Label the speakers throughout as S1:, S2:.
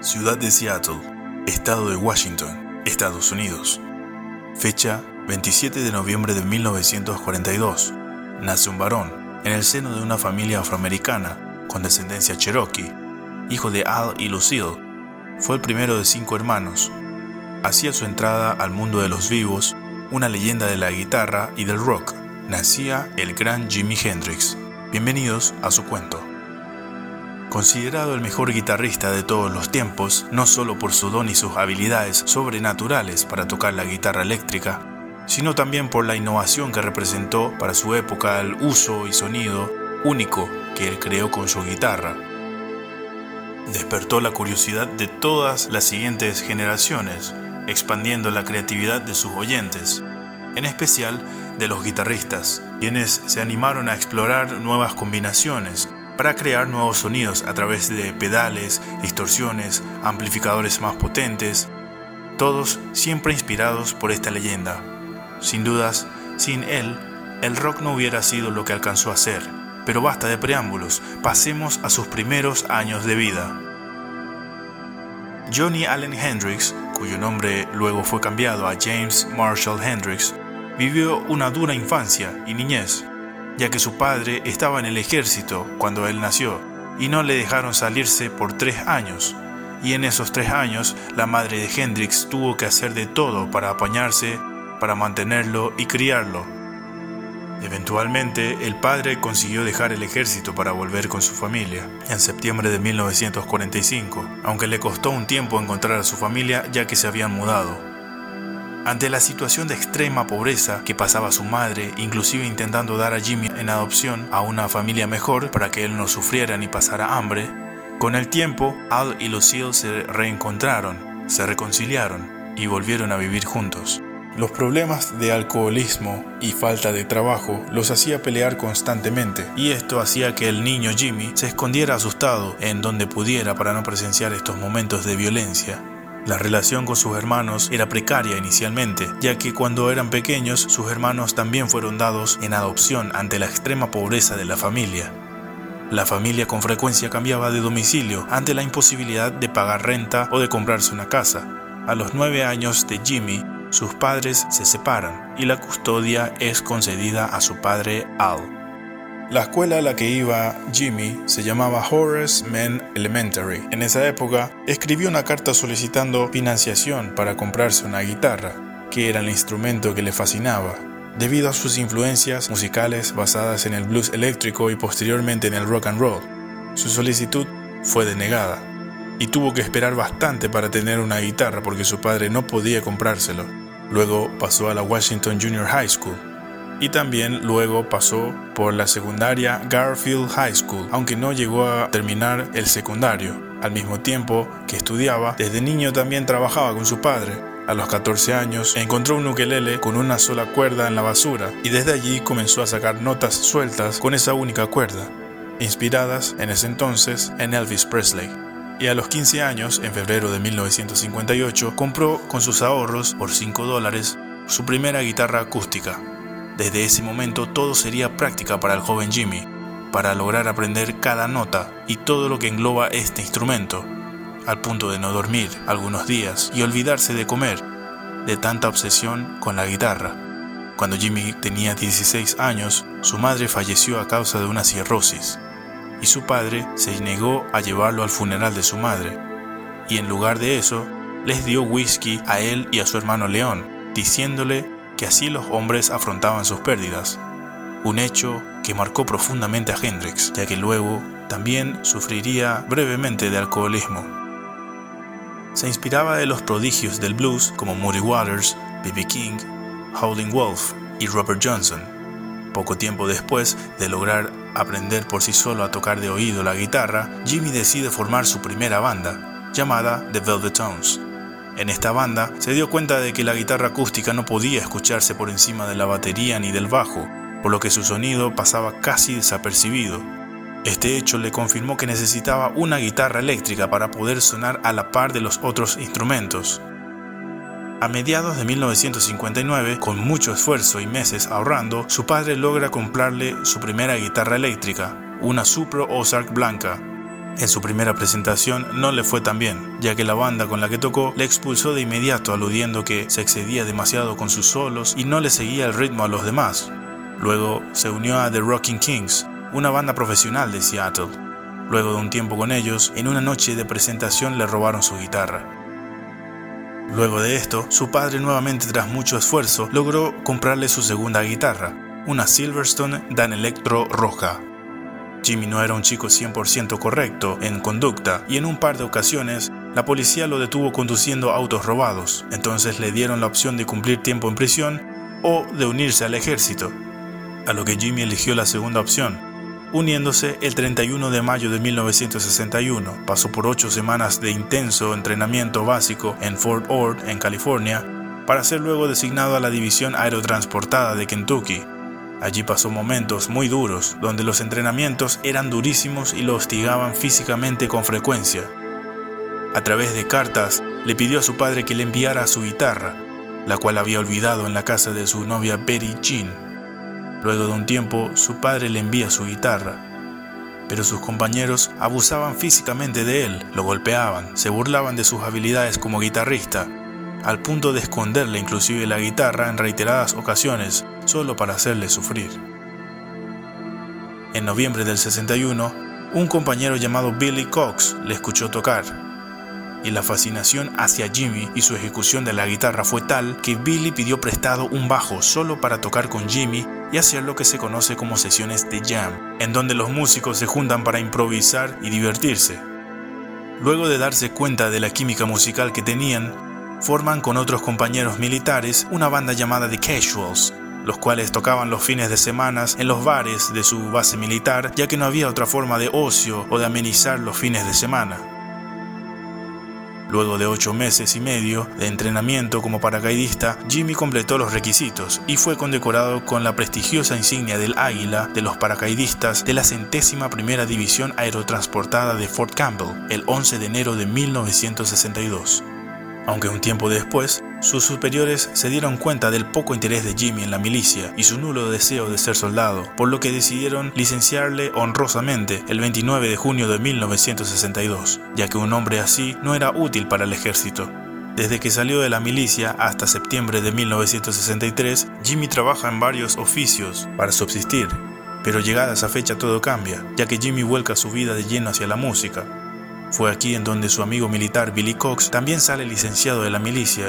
S1: Ciudad de Seattle, Estado de Washington, Estados Unidos. Fecha 27 de noviembre de 1942. Nace un varón en el seno de una familia afroamericana con descendencia cherokee, hijo de Al y Lucille. Fue el primero de cinco hermanos. Hacía su entrada al mundo de los vivos, una leyenda de la guitarra y del rock. Nacía el gran Jimi Hendrix. Bienvenidos a su cuento. Considerado el mejor guitarrista de todos los tiempos, no solo por su don y sus habilidades sobrenaturales para tocar la guitarra eléctrica, sino también por la innovación que representó para su época el uso y sonido único que él creó con su guitarra. Despertó la curiosidad de todas las siguientes generaciones, expandiendo la creatividad de sus oyentes, en especial de los guitarristas, quienes se animaron a explorar nuevas combinaciones, para crear nuevos sonidos a través de pedales, distorsiones, amplificadores más potentes, todos siempre inspirados por esta leyenda. Sin dudas, sin él, el rock no hubiera sido lo que alcanzó a ser, pero basta de preámbulos, pasemos a sus primeros años de vida. Johnny Allen Hendrix, cuyo nombre luego fue cambiado a James Marshall Hendrix, vivió una dura infancia y niñez ya que su padre estaba en el ejército cuando él nació y no le dejaron salirse por tres años. Y en esos tres años la madre de Hendrix tuvo que hacer de todo para apañarse, para mantenerlo y criarlo. Eventualmente, el padre consiguió dejar el ejército para volver con su familia en septiembre de 1945, aunque le costó un tiempo encontrar a su familia ya que se habían mudado. Ante la situación de extrema pobreza que pasaba su madre, inclusive intentando dar a Jimmy en adopción a una familia mejor para que él no sufriera ni pasara hambre, con el tiempo Al y Lucille se reencontraron, se reconciliaron y volvieron a vivir juntos. Los problemas de alcoholismo y falta de trabajo los hacía pelear constantemente y esto hacía que el niño Jimmy se escondiera asustado en donde pudiera para no presenciar estos momentos de violencia. La relación con sus hermanos era precaria inicialmente, ya que cuando eran pequeños sus hermanos también fueron dados en adopción ante la extrema pobreza de la familia. La familia con frecuencia cambiaba de domicilio ante la imposibilidad de pagar renta o de comprarse una casa. A los nueve años de Jimmy, sus padres se separan y la custodia es concedida a su padre Al. La escuela a la que iba Jimmy se llamaba Horace Mann Elementary. En esa época escribió una carta solicitando financiación para comprarse una guitarra, que era el instrumento que le fascinaba, debido a sus influencias musicales basadas en el blues eléctrico y posteriormente en el rock and roll. Su solicitud fue denegada y tuvo que esperar bastante para tener una guitarra porque su padre no podía comprárselo. Luego pasó a la Washington Junior High School, y también luego pasó por la secundaria Garfield High School, aunque no llegó a terminar el secundario. Al mismo tiempo que estudiaba, desde niño también trabajaba con su padre. A los 14 años encontró un ukelele con una sola cuerda en la basura y desde allí comenzó a sacar notas sueltas con esa única cuerda, inspiradas en ese entonces en Elvis Presley. Y a los 15 años, en febrero de 1958, compró con sus ahorros por 5 dólares su primera guitarra acústica, desde ese momento todo sería práctica para el joven Jimmy, para lograr aprender cada nota y todo lo que engloba este instrumento, al punto de no dormir algunos días y olvidarse de comer, de tanta obsesión con la guitarra. Cuando Jimmy tenía 16 años, su madre falleció a causa de una cirrosis y su padre se negó a llevarlo al funeral de su madre. Y en lugar de eso, les dio whisky a él y a su hermano León, diciéndole que así los hombres afrontaban sus pérdidas, un hecho que marcó profundamente a Hendrix, ya que luego también sufriría brevemente de alcoholismo. Se inspiraba de los prodigios del blues como Muddy Waters, B.B. King, Howlin' Wolf y Robert Johnson. Poco tiempo después de lograr aprender por sí solo a tocar de oído la guitarra, Jimmy decide formar su primera banda, llamada The Velvet Tones. En esta banda se dio cuenta de que la guitarra acústica no podía escucharse por encima de la batería ni del bajo, por lo que su sonido pasaba casi desapercibido. Este hecho le confirmó que necesitaba una guitarra eléctrica para poder sonar a la par de los otros instrumentos. A mediados de 1959, con mucho esfuerzo y meses ahorrando, su padre logra comprarle su primera guitarra eléctrica, una Supro Ozark blanca, En su primera presentación no le fue tan bien, ya que la banda con la que tocó le expulsó de inmediato aludiendo que se excedía demasiado con sus solos y no le seguía el ritmo a los demás. Luego se unió a The Rocking Kings, una banda profesional de Seattle. Luego de un tiempo con ellos, en una noche de presentación le robaron su guitarra. Luego de esto, su padre nuevamente tras mucho esfuerzo logró comprarle su segunda guitarra, una Silverstone Dan Electro roja. Jimmy no era un chico 100% correcto en conducta y en un par de ocasiones la policía lo detuvo conduciendo autos robados, entonces le dieron la opción de cumplir tiempo en prisión o de unirse al ejército, a lo que Jimmy eligió la segunda opción, uniéndose el 31 de mayo de 1961. Pasó por ocho semanas de intenso entrenamiento básico en Fort Ord, en California, para ser luego designado a la División Aerotransportada de Kentucky, Allí pasó momentos muy duros, donde los entrenamientos eran durísimos y lo hostigaban físicamente con frecuencia. A través de cartas, le pidió a su padre que le enviara su guitarra, la cual había olvidado en la casa de su novia Betty Jean. Luego de un tiempo, su padre le envía su guitarra, pero sus compañeros abusaban físicamente de él, lo golpeaban, se burlaban de sus habilidades como guitarrista, al punto de esconderle inclusive la guitarra en reiteradas ocasiones solo para hacerle sufrir. En noviembre del 61, un compañero llamado Billy Cox le escuchó tocar, y la fascinación hacia Jimmy y su ejecución de la guitarra fue tal que Billy pidió prestado un bajo solo para tocar con Jimmy y hacer lo que se conoce como sesiones de jam, en donde los músicos se juntan para improvisar y divertirse. Luego de darse cuenta de la química musical que tenían, forman con otros compañeros militares una banda llamada The Casuals, los cuales tocaban los fines de semana en los bares de su base militar, ya que no había otra forma de ocio o de amenizar los fines de semana. Luego de ocho meses y medio de entrenamiento como paracaidista, Jimmy completó los requisitos y fue condecorado con la prestigiosa insignia del Águila de los paracaidistas de la centésima primera división aerotransportada de Fort Campbell el 11 de enero de 1962 aunque un tiempo después, sus superiores se dieron cuenta del poco interés de Jimmy en la milicia y su nulo deseo de ser soldado, por lo que decidieron licenciarle honrosamente el 29 de junio de 1962, ya que un hombre así no era útil para el ejército. Desde que salió de la milicia hasta septiembre de 1963, Jimmy trabaja en varios oficios para subsistir, pero llegada esa fecha todo cambia, ya que Jimmy vuelca su vida de lleno hacia la música, fue aquí en donde su amigo militar Billy Cox también sale licenciado de la milicia.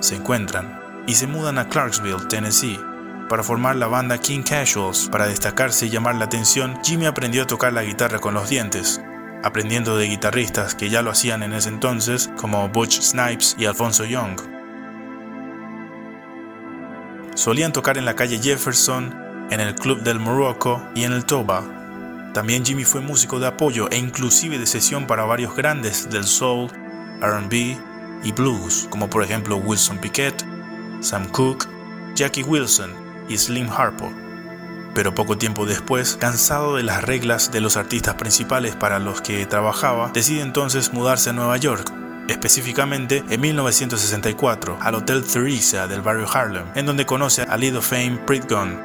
S1: Se encuentran y se mudan a Clarksville, Tennessee, para formar la banda King Casuals. Para destacarse y llamar la atención, Jimmy aprendió a tocar la guitarra con los dientes, aprendiendo de guitarristas que ya lo hacían en ese entonces, como Butch Snipes y Alfonso Young. Solían tocar en la calle Jefferson, en el Club del Morocco y en el Toba, también Jimmy fue músico de apoyo e inclusive de sesión para varios grandes del soul, RB y blues, como por ejemplo Wilson Pickett, Sam Cooke, Jackie Wilson y Slim Harpo. Pero poco tiempo después, cansado de las reglas de los artistas principales para los que trabajaba, decide entonces mudarse a Nueva York, específicamente en 1964 al Hotel Theresa del barrio Harlem, en donde conoce a Lead of Fame Gunn,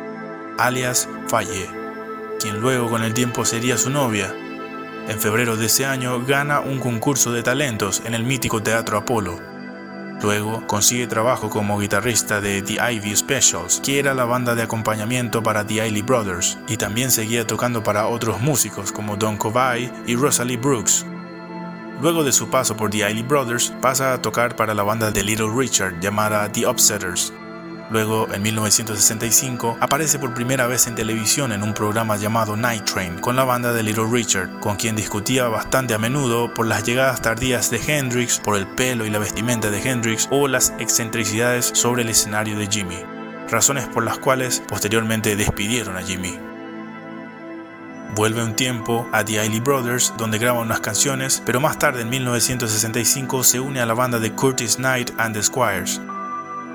S1: alias Faye quien luego con el tiempo sería su novia. En febrero de ese año gana un concurso de talentos en el mítico Teatro Apolo. Luego consigue trabajo como guitarrista de The Ivy Specials, que era la banda de acompañamiento para The Isley Brothers, y también seguía tocando para otros músicos como Don Covay y Rosalie Brooks. Luego de su paso por The Isley Brothers, pasa a tocar para la banda de Little Richard llamada The Upsetters, Luego, en 1965, aparece por primera vez en televisión en un programa llamado Night Train con la banda de Little Richard, con quien discutía bastante a menudo por las llegadas tardías de Hendrix, por el pelo y la vestimenta de Hendrix o las excentricidades sobre el escenario de Jimmy, razones por las cuales posteriormente despidieron a Jimmy. Vuelve un tiempo a The Isley Brothers, donde graba unas canciones, pero más tarde en 1965 se une a la banda de Curtis Knight and the Squires,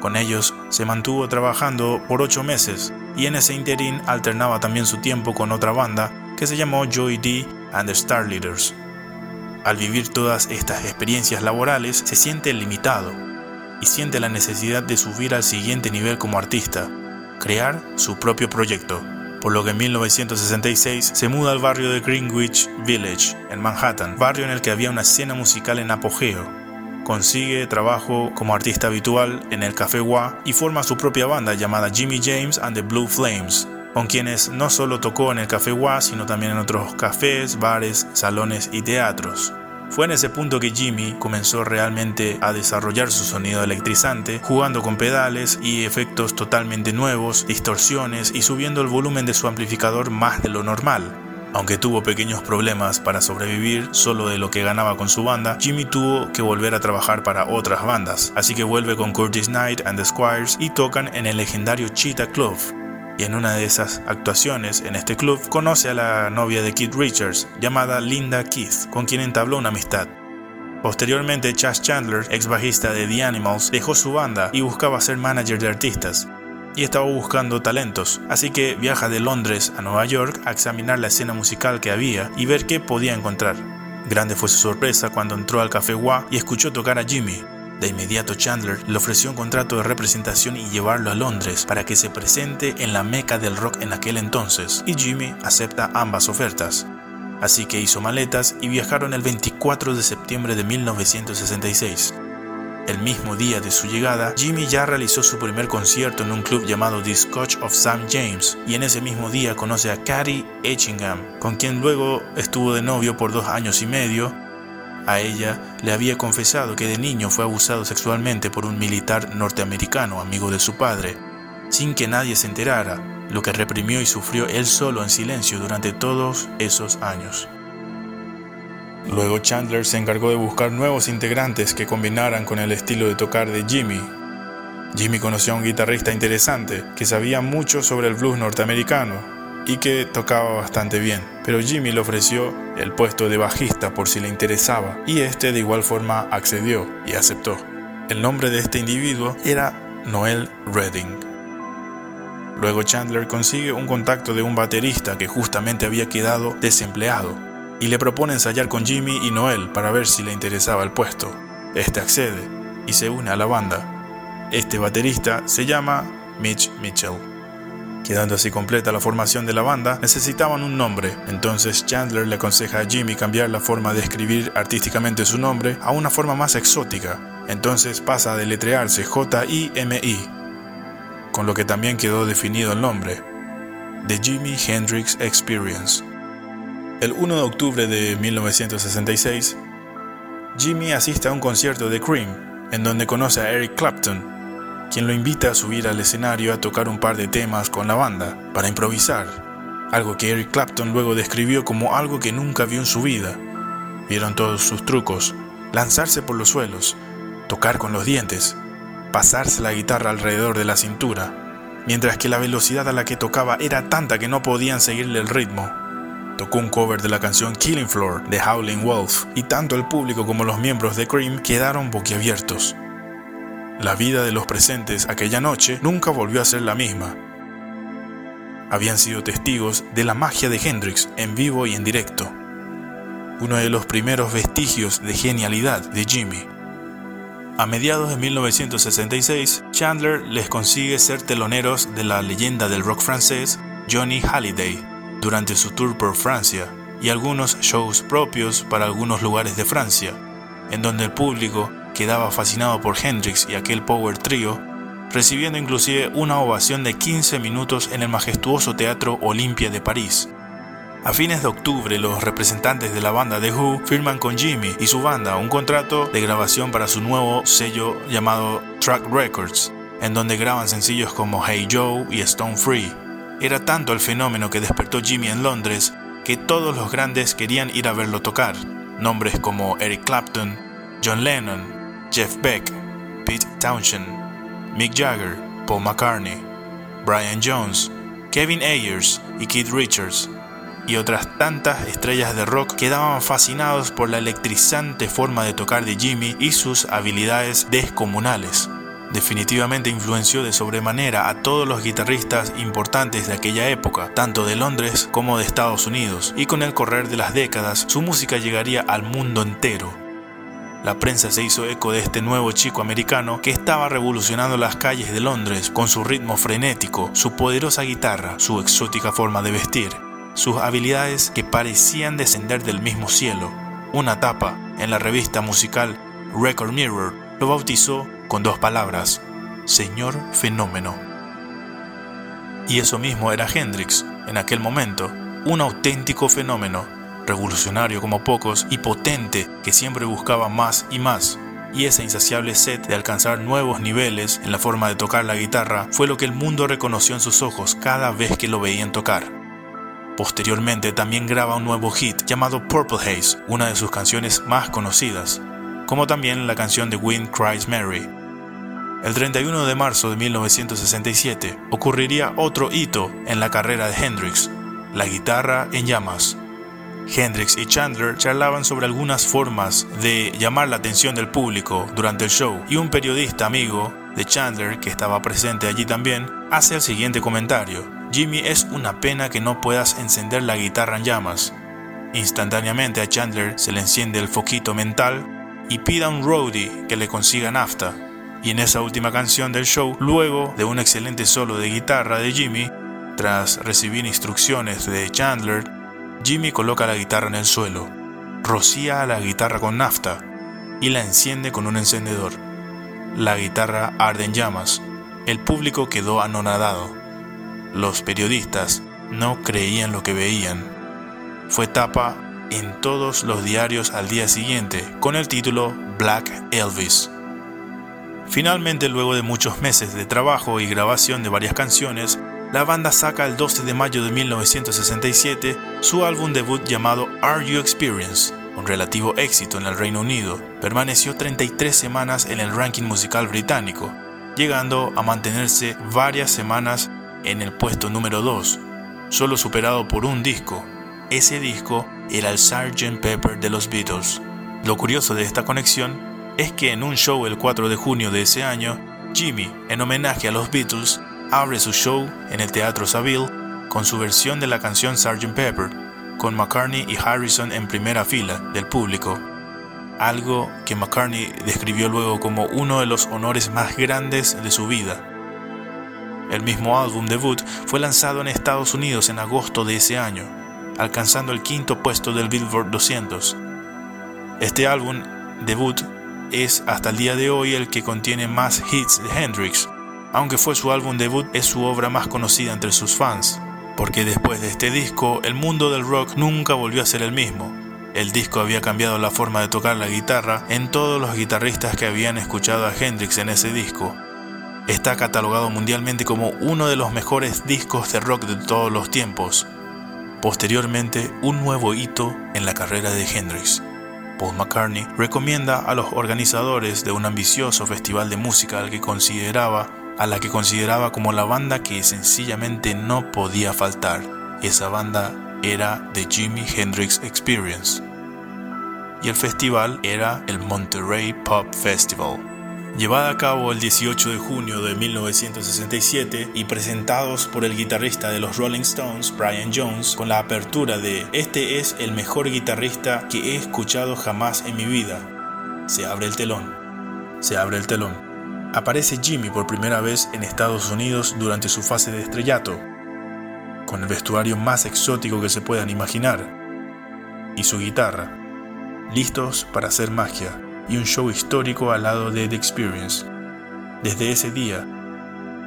S1: con ellos se mantuvo trabajando por ocho meses y en ese interín alternaba también su tiempo con otra banda que se llamó Joy D and the Star Leaders. Al vivir todas estas experiencias laborales se siente limitado y siente la necesidad de subir al siguiente nivel como artista, crear su propio proyecto. por lo que en 1966 se muda al barrio de Greenwich Village, en Manhattan, barrio en el que había una escena musical en apogeo. Consigue trabajo como artista habitual en el Café Wa y forma su propia banda llamada Jimmy James and the Blue Flames, con quienes no solo tocó en el Café Wa, sino también en otros cafés, bares, salones y teatros. Fue en ese punto que Jimmy comenzó realmente a desarrollar su sonido electrizante, jugando con pedales y efectos totalmente nuevos, distorsiones y subiendo el volumen de su amplificador más de lo normal. Aunque tuvo pequeños problemas para sobrevivir solo de lo que ganaba con su banda, Jimmy tuvo que volver a trabajar para otras bandas, así que vuelve con Curtis Knight and the Squires y tocan en el legendario Cheetah Club, y en una de esas actuaciones en este club conoce a la novia de Keith Richards, llamada Linda Keith, con quien entabló una amistad. Posteriormente, Chas Chandler, ex bajista de The Animals, dejó su banda y buscaba ser manager de artistas. Y estaba buscando talentos, así que viaja de Londres a Nueva York a examinar la escena musical que había y ver qué podía encontrar. Grande fue su sorpresa cuando entró al Café Wa y escuchó tocar a Jimmy, de inmediato Chandler le ofreció un contrato de representación y llevarlo a Londres para que se presente en la meca del rock en aquel entonces, y Jimmy acepta ambas ofertas. Así que hizo maletas y viajaron el 24 de septiembre de 1966. El mismo día de su llegada, Jimmy ya realizó su primer concierto en un club llamado The Scotch of St. James y en ese mismo día conoce a Carrie Etchingham, con quien luego estuvo de novio por dos años y medio a ella le había confesado que de niño fue abusado sexualmente por un militar norteamericano amigo de su padre, sin que nadie se enterara, lo que reprimió y sufrió él solo en silencio durante todos esos años. Luego Chandler se encargó de buscar nuevos integrantes que combinaran con el estilo de tocar de Jimmy. Jimmy conoció a un guitarrista interesante que sabía mucho sobre el blues norteamericano y que tocaba bastante bien, pero Jimmy le ofreció el puesto de bajista por si le interesaba y este de igual forma accedió y aceptó. El nombre de este individuo era Noel Redding. Luego Chandler consigue un contacto de un baterista que justamente había quedado desempleado y le propone ensayar con Jimmy y Noel para ver si le interesaba el puesto. Este accede y se une a la banda. Este baterista se llama Mitch Mitchell. Quedando así completa la formación de la banda, necesitaban un nombre. Entonces Chandler le aconseja a Jimmy cambiar la forma de escribir artísticamente su nombre a una forma más exótica. Entonces pasa a deletrearse J-I-M-I, con lo que también quedó definido el nombre, The Jimi Hendrix Experience. El 1 de octubre de 1966, Jimmy asiste a un concierto de Cream, en donde conoce a Eric Clapton, quien lo invita a subir al escenario a tocar un par de temas con la banda, para improvisar, algo que Eric Clapton luego describió como algo que nunca vio en su vida. Vieron todos sus trucos, lanzarse por los suelos, tocar con los dientes, pasarse la guitarra alrededor de la cintura, mientras que la velocidad a la que tocaba era tanta que no podían seguirle el ritmo. Tocó un cover de la canción Killing Floor de Howling Wolf y tanto el público como los miembros de Cream quedaron boquiabiertos. La vida de los presentes aquella noche nunca volvió a ser la misma. Habían sido testigos de la magia de Hendrix en vivo y en directo, uno de los primeros vestigios de genialidad de Jimmy. A mediados de 1966, Chandler les consigue ser teloneros de la leyenda del rock francés Johnny Halliday durante su tour por Francia y algunos shows propios para algunos lugares de Francia, en donde el público quedaba fascinado por Hendrix y aquel power trio, recibiendo inclusive una ovación de 15 minutos en el majestuoso Teatro Olimpia de París. A fines de octubre, los representantes de la banda The Who firman con Jimmy y su banda un contrato de grabación para su nuevo sello llamado Track Records, en donde graban sencillos como Hey Joe y Stone Free. Era tanto el fenómeno que despertó Jimmy en Londres que todos los grandes querían ir a verlo tocar. Nombres como Eric Clapton, John Lennon, Jeff Beck, Pete Townshend, Mick Jagger, Paul McCartney, Brian Jones, Kevin Ayers y Keith Richards, y otras tantas estrellas de rock quedaban fascinados por la electrizante forma de tocar de Jimmy y sus habilidades descomunales. Definitivamente influenció de sobremanera a todos los guitarristas importantes de aquella época, tanto de Londres como de Estados Unidos, y con el correr de las décadas su música llegaría al mundo entero. La prensa se hizo eco de este nuevo chico americano que estaba revolucionando las calles de Londres con su ritmo frenético, su poderosa guitarra, su exótica forma de vestir, sus habilidades que parecían descender del mismo cielo. Una tapa en la revista musical Record Mirror lo bautizó con dos palabras, Señor Fenómeno. Y eso mismo era Hendrix en aquel momento, un auténtico fenómeno, revolucionario como pocos y potente que siempre buscaba más y más. Y esa insaciable sed de alcanzar nuevos niveles en la forma de tocar la guitarra fue lo que el mundo reconoció en sus ojos cada vez que lo veían tocar. Posteriormente también graba un nuevo hit llamado Purple Haze, una de sus canciones más conocidas, como también la canción de Wind Cries Mary. El 31 de marzo de 1967 ocurriría otro hito en la carrera de Hendrix, la guitarra en llamas. Hendrix y Chandler charlaban sobre algunas formas de llamar la atención del público durante el show y un periodista amigo de Chandler, que estaba presente allí también, hace el siguiente comentario. Jimmy, es una pena que no puedas encender la guitarra en llamas. Instantáneamente a Chandler se le enciende el foquito mental y pide a un roadie que le consiga nafta. Y en esa última canción del show, luego de un excelente solo de guitarra de Jimmy, tras recibir instrucciones de Chandler, Jimmy coloca la guitarra en el suelo, rocía la guitarra con nafta y la enciende con un encendedor. La guitarra arde en llamas. El público quedó anonadado. Los periodistas no creían lo que veían. Fue tapa en todos los diarios al día siguiente con el título Black Elvis. Finalmente, luego de muchos meses de trabajo y grabación de varias canciones, la banda saca el 12 de mayo de 1967 su álbum debut llamado Are You Experience, un relativo éxito en el Reino Unido. Permaneció 33 semanas en el ranking musical británico, llegando a mantenerse varias semanas en el puesto número 2, solo superado por un disco. Ese disco era el Sgt. Pepper de los Beatles. Lo curioso de esta conexión es que en un show el 4 de junio de ese año, Jimmy, en homenaje a los Beatles, abre su show en el Teatro Saville con su versión de la canción Sgt. Pepper, con McCartney y Harrison en primera fila del público, algo que McCartney describió luego como uno de los honores más grandes de su vida. El mismo álbum debut fue lanzado en Estados Unidos en agosto de ese año, alcanzando el quinto puesto del Billboard 200. Este álbum debut es hasta el día de hoy el que contiene más hits de Hendrix, aunque fue su álbum debut, es su obra más conocida entre sus fans, porque después de este disco, el mundo del rock nunca volvió a ser el mismo. El disco había cambiado la forma de tocar la guitarra en todos los guitarristas que habían escuchado a Hendrix en ese disco. Está catalogado mundialmente como uno de los mejores discos de rock de todos los tiempos. Posteriormente, un nuevo hito en la carrera de Hendrix. Paul McCartney recomienda a los organizadores de un ambicioso festival de música al que consideraba a la que consideraba como la banda que sencillamente no podía faltar. Esa banda era The Jimi Hendrix Experience. Y el festival era el Monterey Pop Festival. Llevada a cabo el 18 de junio de 1967 y presentados por el guitarrista de los Rolling Stones, Brian Jones, con la apertura de Este es el mejor guitarrista que he escuchado jamás en mi vida. Se abre el telón. Se abre el telón aparece Jimmy por primera vez en Estados Unidos durante su fase de estrellato, con el vestuario más exótico que se puedan imaginar, y su guitarra, listos para hacer magia y un show histórico al lado de The Experience. Desde ese día,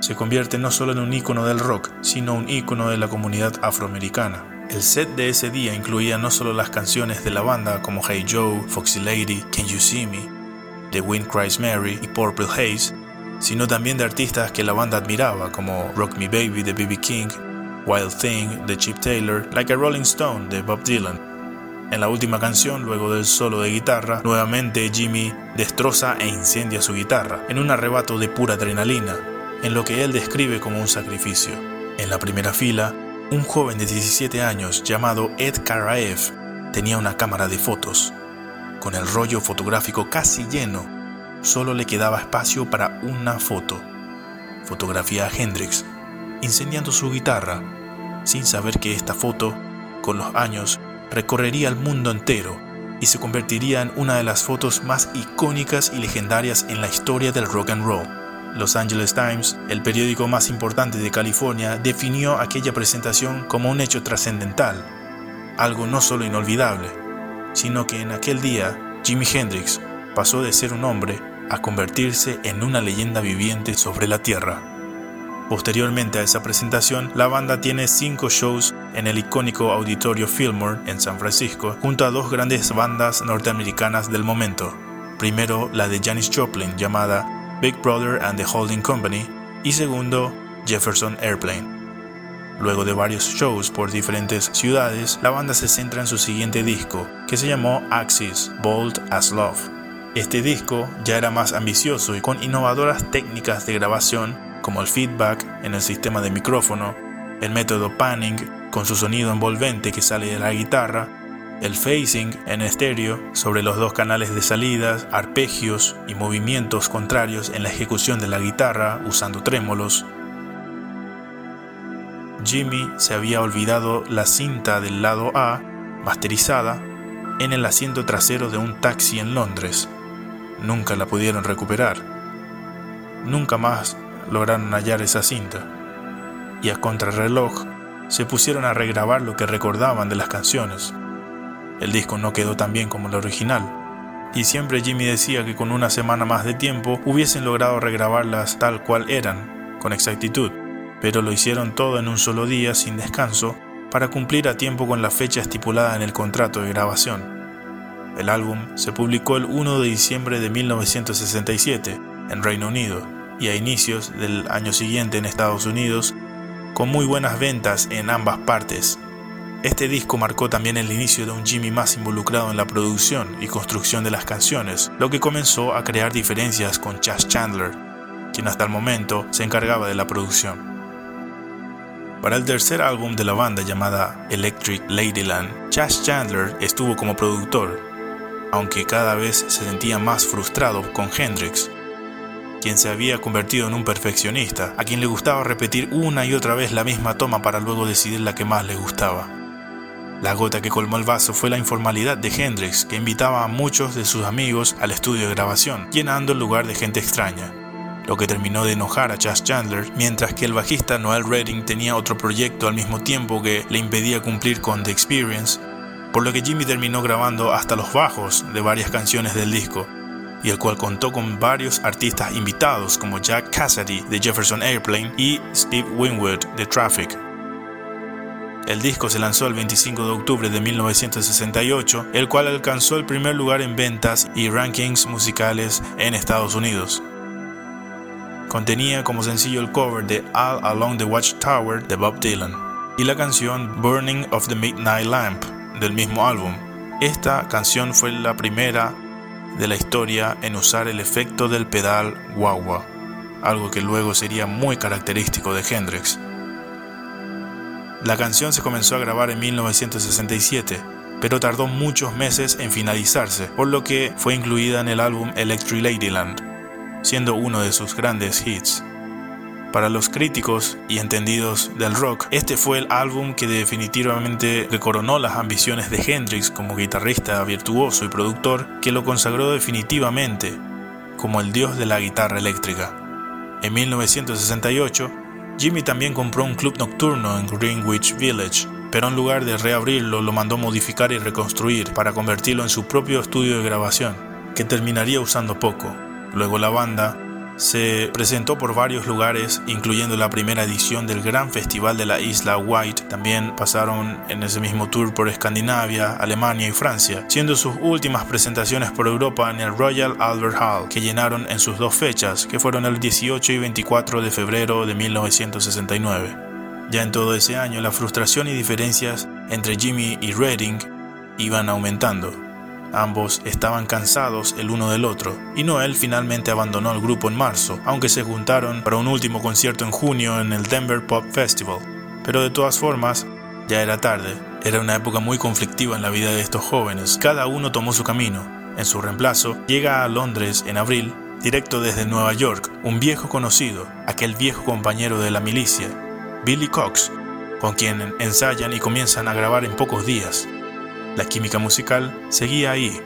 S1: se convierte no solo en un ícono del rock, sino un ícono de la comunidad afroamericana. El set de ese día incluía no solo las canciones de la banda como Hey Joe, Foxy Lady, Can You See Me, The Wind Cries Mary y Purple Haze, sino también de artistas que la banda admiraba como Rock Me Baby de B.B. King, Wild Thing de Chip Taylor, Like a Rolling Stone de Bob Dylan. En la última canción, luego del solo de guitarra, nuevamente Jimmy destroza e incendia su guitarra, en un arrebato de pura adrenalina, en lo que él describe como un sacrificio. En la primera fila, un joven de 17 años llamado Ed Karaev tenía una cámara de fotos con el rollo fotográfico casi lleno, solo le quedaba espacio para una foto. Fotografía a Hendrix, incendiando su guitarra, sin saber que esta foto, con los años, recorrería el mundo entero y se convertiría en una de las fotos más icónicas y legendarias en la historia del rock and roll. Los Angeles Times, el periódico más importante de California, definió aquella presentación como un hecho trascendental, algo no solo inolvidable, sino que en aquel día Jimi Hendrix pasó de ser un hombre a convertirse en una leyenda viviente sobre la Tierra. Posteriormente a esa presentación, la banda tiene cinco shows en el icónico Auditorio Fillmore en San Francisco, junto a dos grandes bandas norteamericanas del momento. Primero, la de Janis Joplin llamada Big Brother and the Holding Company, y segundo, Jefferson Airplane. Luego de varios shows por diferentes ciudades, la banda se centra en su siguiente disco, que se llamó Axis, Bold as Love. Este disco ya era más ambicioso y con innovadoras técnicas de grabación como el feedback en el sistema de micrófono, el método panning con su sonido envolvente que sale de la guitarra, el phasing en estéreo sobre los dos canales de salidas, arpegios y movimientos contrarios en la ejecución de la guitarra usando trémolos. Jimmy se había olvidado la cinta del lado A, masterizada, en el asiento trasero de un taxi en Londres. Nunca la pudieron recuperar. Nunca más lograron hallar esa cinta, y a contrarreloj se pusieron a regrabar lo que recordaban de las canciones. El disco no quedó tan bien como el original, y siempre Jimmy decía que con una semana más de tiempo hubiesen logrado regrabarlas tal cual eran, con exactitud, pero lo hicieron todo en un solo día sin descanso para cumplir a tiempo con la fecha estipulada en el contrato de grabación. El álbum se publicó el 1 de diciembre de 1967 en Reino Unido y a inicios del año siguiente en Estados Unidos, con muy buenas ventas en ambas partes. Este disco marcó también el inicio de un Jimmy más involucrado en la producción y construcción de las canciones, lo que comenzó a crear diferencias con Chas Chandler, quien hasta el momento se encargaba de la producción. Para el tercer álbum de la banda llamada Electric Ladyland, Chas Chandler estuvo como productor, aunque cada vez se sentía más frustrado con Hendrix, quien se había convertido en un perfeccionista, a quien le gustaba repetir una y otra vez la misma toma para luego decidir la que más le gustaba. La gota que colmó el vaso fue la informalidad de Hendrix, que invitaba a muchos de sus amigos al estudio de grabación, llenando el lugar de gente extraña, lo que terminó de enojar a Chas Chandler, mientras que el bajista Noel Redding tenía otro proyecto al mismo tiempo que le impedía cumplir con The Experience, por lo que Jimmy terminó grabando hasta los bajos de varias canciones del disco, y el cual contó con varios artistas invitados como Jack Cassidy de Jefferson Airplane y Steve Winwood de Traffic. El disco se lanzó el 25 de octubre de 1968, el cual alcanzó el primer lugar en ventas y rankings musicales en Estados Unidos. Contenía como sencillo el cover de All Along the Watchtower de Bob Dylan y la canción Burning of the Midnight Lamp del mismo álbum. Esta canción fue la primera de la historia en usar el efecto del pedal wah-wah, algo que luego sería muy característico de Hendrix. La canción se comenzó a grabar en 1967, pero tardó muchos meses en finalizarse, por lo que fue incluida en el álbum Electric Ladyland, siendo uno de sus grandes hits. Para los críticos y entendidos del rock, este fue el álbum que definitivamente coronó las ambiciones de Hendrix como guitarrista virtuoso y productor, que lo consagró definitivamente como el dios de la guitarra eléctrica. En 1968, Jimmy también compró un club nocturno en Greenwich Village, pero en lugar de reabrirlo lo mandó modificar y reconstruir para convertirlo en su propio estudio de grabación, que terminaría usando poco. Luego la banda se presentó por varios lugares, incluyendo la primera edición del Gran Festival de la Isla White. También pasaron en ese mismo tour por Escandinavia, Alemania y Francia, siendo sus últimas presentaciones por Europa en el Royal Albert Hall, que llenaron en sus dos fechas, que fueron el 18 y 24 de febrero de 1969. Ya en todo ese año, la frustración y diferencias entre Jimmy y Redding iban aumentando. Ambos estaban cansados el uno del otro, y Noel finalmente abandonó el grupo en marzo, aunque se juntaron para un último concierto en junio en el Denver Pop Festival. Pero de todas formas, ya era tarde, era una época muy conflictiva en la vida de estos jóvenes, cada uno tomó su camino. En su reemplazo, llega a Londres en abril, directo desde Nueva York, un viejo conocido, aquel viejo compañero de la milicia, Billy Cox, con quien ensayan y comienzan a grabar en pocos días. La química musical seguía ahí.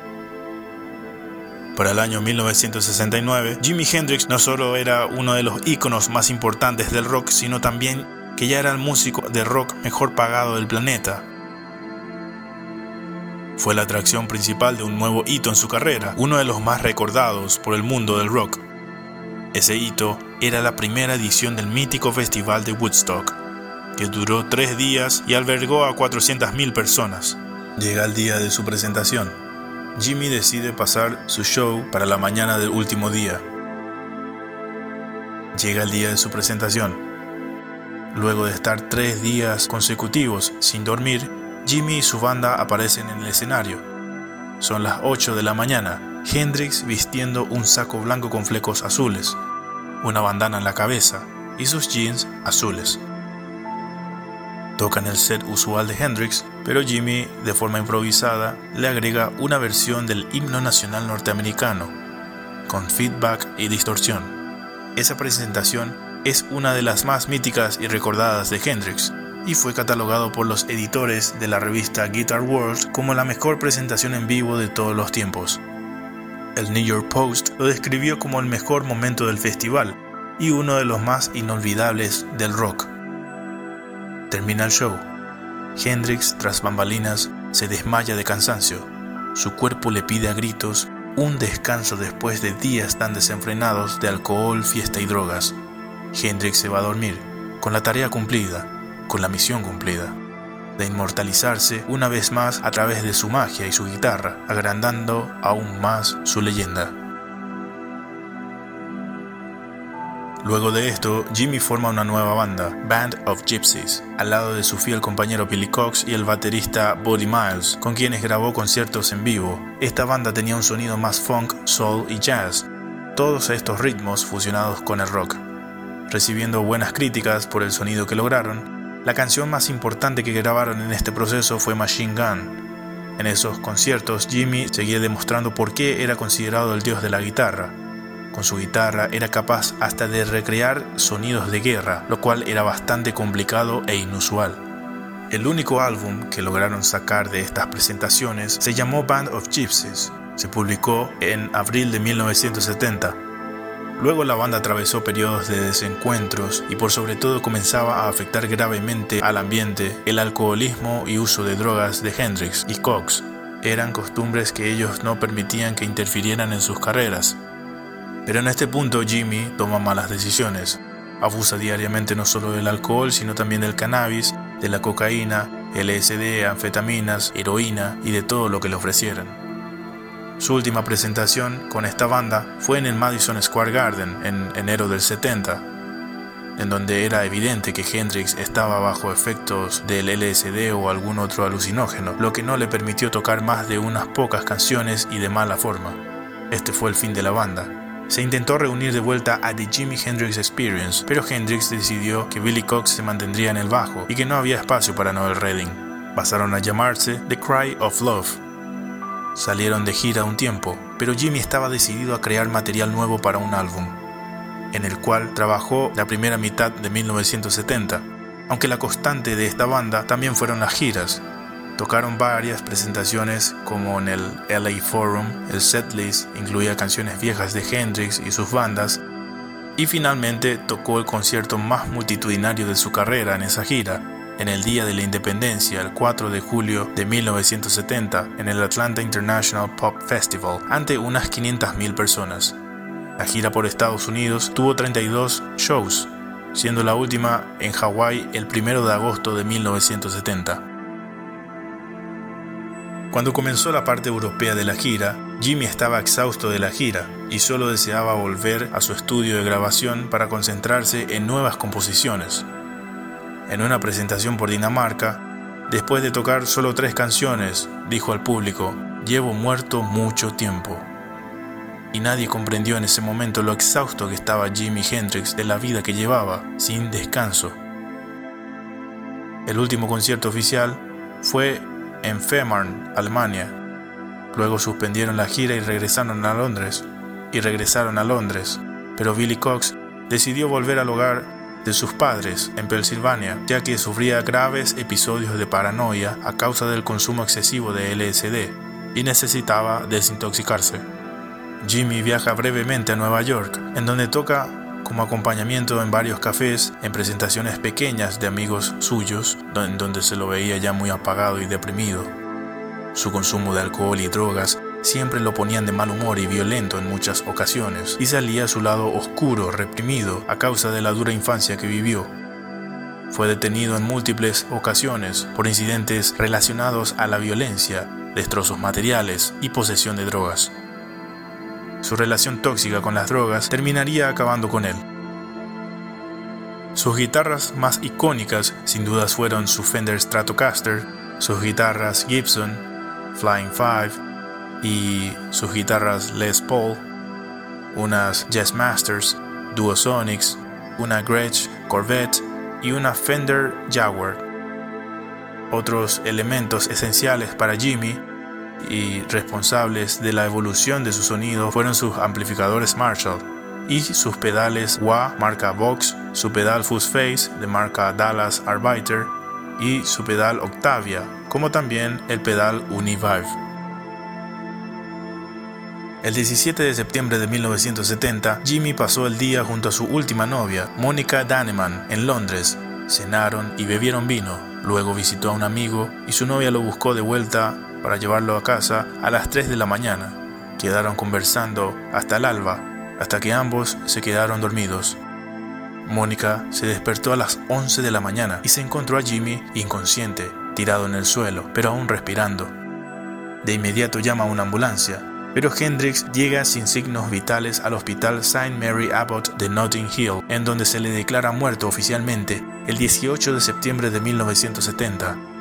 S1: Para el año 1969, Jimi Hendrix no solo era uno de los íconos más importantes del rock, sino también que ya era el músico de rock mejor pagado del planeta. Fue la atracción principal de un nuevo hito en su carrera, uno de los más recordados por el mundo del rock. Ese hito era la primera edición del mítico Festival de Woodstock, que duró tres días y albergó a 400.000 personas. Llega el día de su presentación. Jimmy decide pasar su show para la mañana del último día. Llega el día de su presentación. Luego de estar tres días consecutivos sin dormir, Jimmy y su banda aparecen en el escenario. Son las 8 de la mañana, Hendrix vistiendo un saco blanco con flecos azules, una bandana en la cabeza y sus jeans azules. Tocan el set usual de Hendrix, pero Jimmy, de forma improvisada, le agrega una versión del himno nacional norteamericano, con feedback y distorsión. Esa presentación es una de las más míticas y recordadas de Hendrix, y fue catalogado por los editores de la revista Guitar World como la mejor presentación en vivo de todos los tiempos. El New York Post lo describió como el mejor momento del festival y uno de los más inolvidables del rock. Termina el show. Hendrix, tras bambalinas, se desmaya de cansancio. Su cuerpo le pide a gritos un descanso después de días tan desenfrenados de alcohol, fiesta y drogas. Hendrix se va a dormir, con la tarea cumplida, con la misión cumplida, de inmortalizarse una vez más a través de su magia y su guitarra, agrandando aún más su leyenda. Luego de esto, Jimmy forma una nueva banda, Band of Gypsies, al lado de su fiel compañero Billy Cox y el baterista Buddy Miles, con quienes grabó conciertos en vivo. Esta banda tenía un sonido más funk, soul y jazz, todos estos ritmos fusionados con el rock. Recibiendo buenas críticas por el sonido que lograron, la canción más importante que grabaron en este proceso fue Machine Gun. En esos conciertos, Jimmy seguía demostrando por qué era considerado el dios de la guitarra. Con su guitarra era capaz hasta de recrear sonidos de guerra, lo cual era bastante complicado e inusual. El único álbum que lograron sacar de estas presentaciones se llamó Band of Gypsies. Se publicó en abril de 1970 Luego la banda atravesó periodos de desencuentros y por sobre todo comenzaba a afectar gravemente al ambiente el alcoholismo y uso de drogas de Hendrix y Cox. Eran costumbres que ellos no permitían que interfirieran en sus carreras. Pero en este punto Jimmy toma malas decisiones. Abusa diariamente no solo del alcohol, sino también del cannabis, de la cocaína, LSD, anfetaminas, heroína y de todo lo que le ofrecieran. Su última presentación con esta banda fue en el Madison Square Garden en enero del 70, en donde era evidente que Hendrix estaba bajo efectos del LSD o algún otro alucinógeno, lo que no le permitió tocar más de unas pocas canciones y de mala forma. Este fue el fin de la banda. Se intentó reunir de vuelta a The Jimi Hendrix Experience, pero Hendrix decidió que Billy Cox se mantendría en el bajo y que no había espacio para Noel Redding. Pasaron a llamarse The Cry of Love, Salieron de gira un tiempo, pero Jimmy estaba decidido a crear material nuevo para un álbum, en el cual trabajó la primera mitad de 1970, aunque la constante de esta banda también fueron las giras. Tocaron varias presentaciones como en el LA Forum, el setlist incluía canciones viejas de Hendrix y sus bandas, y finalmente tocó el concierto más multitudinario de su carrera en esa gira, en el Día de la Independencia, el 4 de julio de 1970, en el Atlanta International Pop Festival, ante unas 500.000 personas. La gira por Estados Unidos tuvo 32 shows, siendo la última en Hawái el 1 de agosto de 1970. Cuando comenzó la parte europea de la gira, Jimmy estaba exhausto de la gira y solo deseaba volver a su estudio de grabación para concentrarse en nuevas composiciones en una presentación por Dinamarca, después de tocar solo tres canciones, dijo al público, llevo muerto mucho tiempo. Y nadie comprendió en ese momento lo exhausto que estaba Jimi Hendrix de la vida que llevaba, sin descanso. El último concierto oficial fue en Fehmarn, Alemania. Luego suspendieron la gira y regresaron a Londres. Y regresaron a Londres. Pero Billy Cox decidió volver al hogar de sus padres en Pensilvania, ya que sufría graves episodios de paranoia a causa del consumo excesivo de LSD y necesitaba desintoxicarse. Jimmy viaja brevemente a Nueva York, en donde toca como acompañamiento en varios cafés, en presentaciones pequeñas de amigos suyos, en donde se lo veía ya muy apagado y deprimido. Su consumo de alcohol y drogas siempre lo ponían de mal humor y violento en muchas ocasiones, y salía a su lado oscuro, reprimido, a causa de la dura infancia que vivió. Fue detenido en múltiples ocasiones por incidentes relacionados a la violencia, destrozos materiales y posesión de drogas. Su relación tóxica con las drogas terminaría acabando con él. Sus guitarras más icónicas sin dudas fueron su Fender Stratocaster, sus guitarras Gibson, Flying Five, y sus guitarras Les Paul, unas Jazz Masters, Duosonics, una Gretsch Corvette y una Fender Jaguar. Otros elementos esenciales para Jimmy y responsables de la evolución de su sonido fueron sus amplificadores Marshall y sus pedales wah marca Vox, su pedal Fuzz Face de marca Dallas Arbiter y su pedal Octavia, como también el pedal Univive. El 17 de septiembre de 1970, Jimmy pasó el día junto a su última novia, Mónica Daneman, en Londres. Cenaron y bebieron vino. Luego visitó a un amigo y su novia lo buscó de vuelta para llevarlo a casa a las 3 de la mañana. Quedaron conversando hasta el alba, hasta que ambos se quedaron dormidos. Mónica se despertó a las 11 de la mañana y se encontró a Jimmy inconsciente, tirado en el suelo, pero aún respirando. De inmediato llama a una ambulancia, pero Hendrix llega sin signos vitales al Hospital St. Mary Abbott de Notting Hill, en donde se le declara muerto oficialmente el 18 de septiembre de 1970.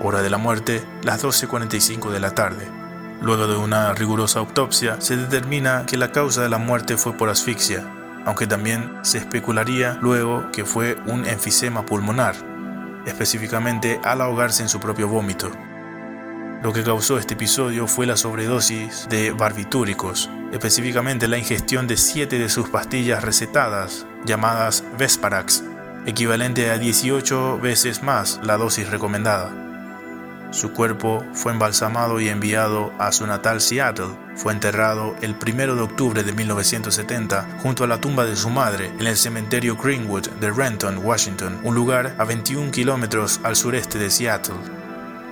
S1: Hora de la muerte, las 12.45 de la tarde. Luego de una rigurosa autopsia, se determina que la causa de la muerte fue por asfixia, aunque también se especularía luego que fue un enfisema pulmonar, específicamente al ahogarse en su propio vómito. Lo que causó este episodio fue la sobredosis de barbitúricos, específicamente la ingestión de 7 de sus pastillas recetadas, llamadas Vesparax, equivalente a 18 veces más la dosis recomendada. Su cuerpo fue embalsamado y enviado a su natal Seattle. Fue enterrado el 1 de octubre de 1970 junto a la tumba de su madre en el cementerio Greenwood de Renton, Washington, un lugar a 21 kilómetros al sureste de Seattle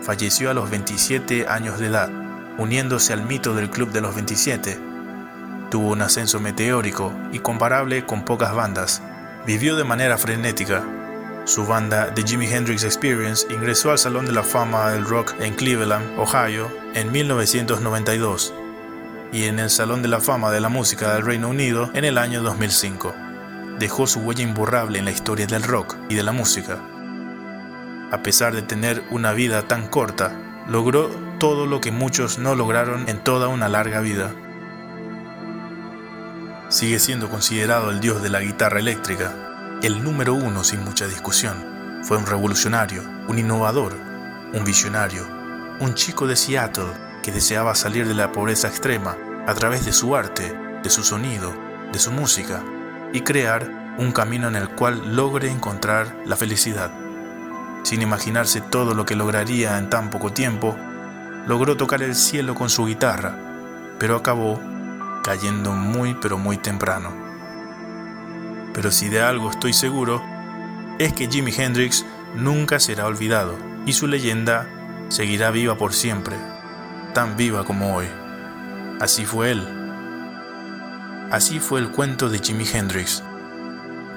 S1: falleció a los 27 años de edad, uniéndose al mito del Club de los 27. Tuvo un ascenso meteórico y comparable con pocas bandas. Vivió de manera frenética. Su banda The Jimi Hendrix Experience ingresó al Salón de la Fama del Rock en Cleveland, Ohio, en 1992 y en el Salón de la Fama de la Música del Reino Unido en el año 2005. Dejó su huella imborrable en la historia del rock y de la música a pesar de tener una vida tan corta, logró todo lo que muchos no lograron en toda una larga vida. Sigue siendo considerado el dios de la guitarra eléctrica, el número uno sin mucha discusión. Fue un revolucionario, un innovador, un visionario, un chico de Seattle que deseaba salir de la pobreza extrema a través de su arte, de su sonido, de su música y crear un camino en el cual logre encontrar la felicidad sin imaginarse todo lo que lograría en tan poco tiempo, logró tocar el cielo con su guitarra, pero acabó cayendo muy pero muy temprano. Pero si de algo estoy seguro, es que Jimi Hendrix nunca será olvidado y su leyenda seguirá viva por siempre, tan viva como hoy. Así fue él. Así fue el cuento de Jimi Hendrix.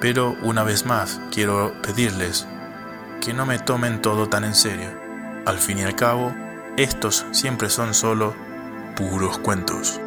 S1: Pero una vez más quiero pedirles que no me tomen todo tan en serio. Al fin y al cabo, estos siempre son solo puros cuentos.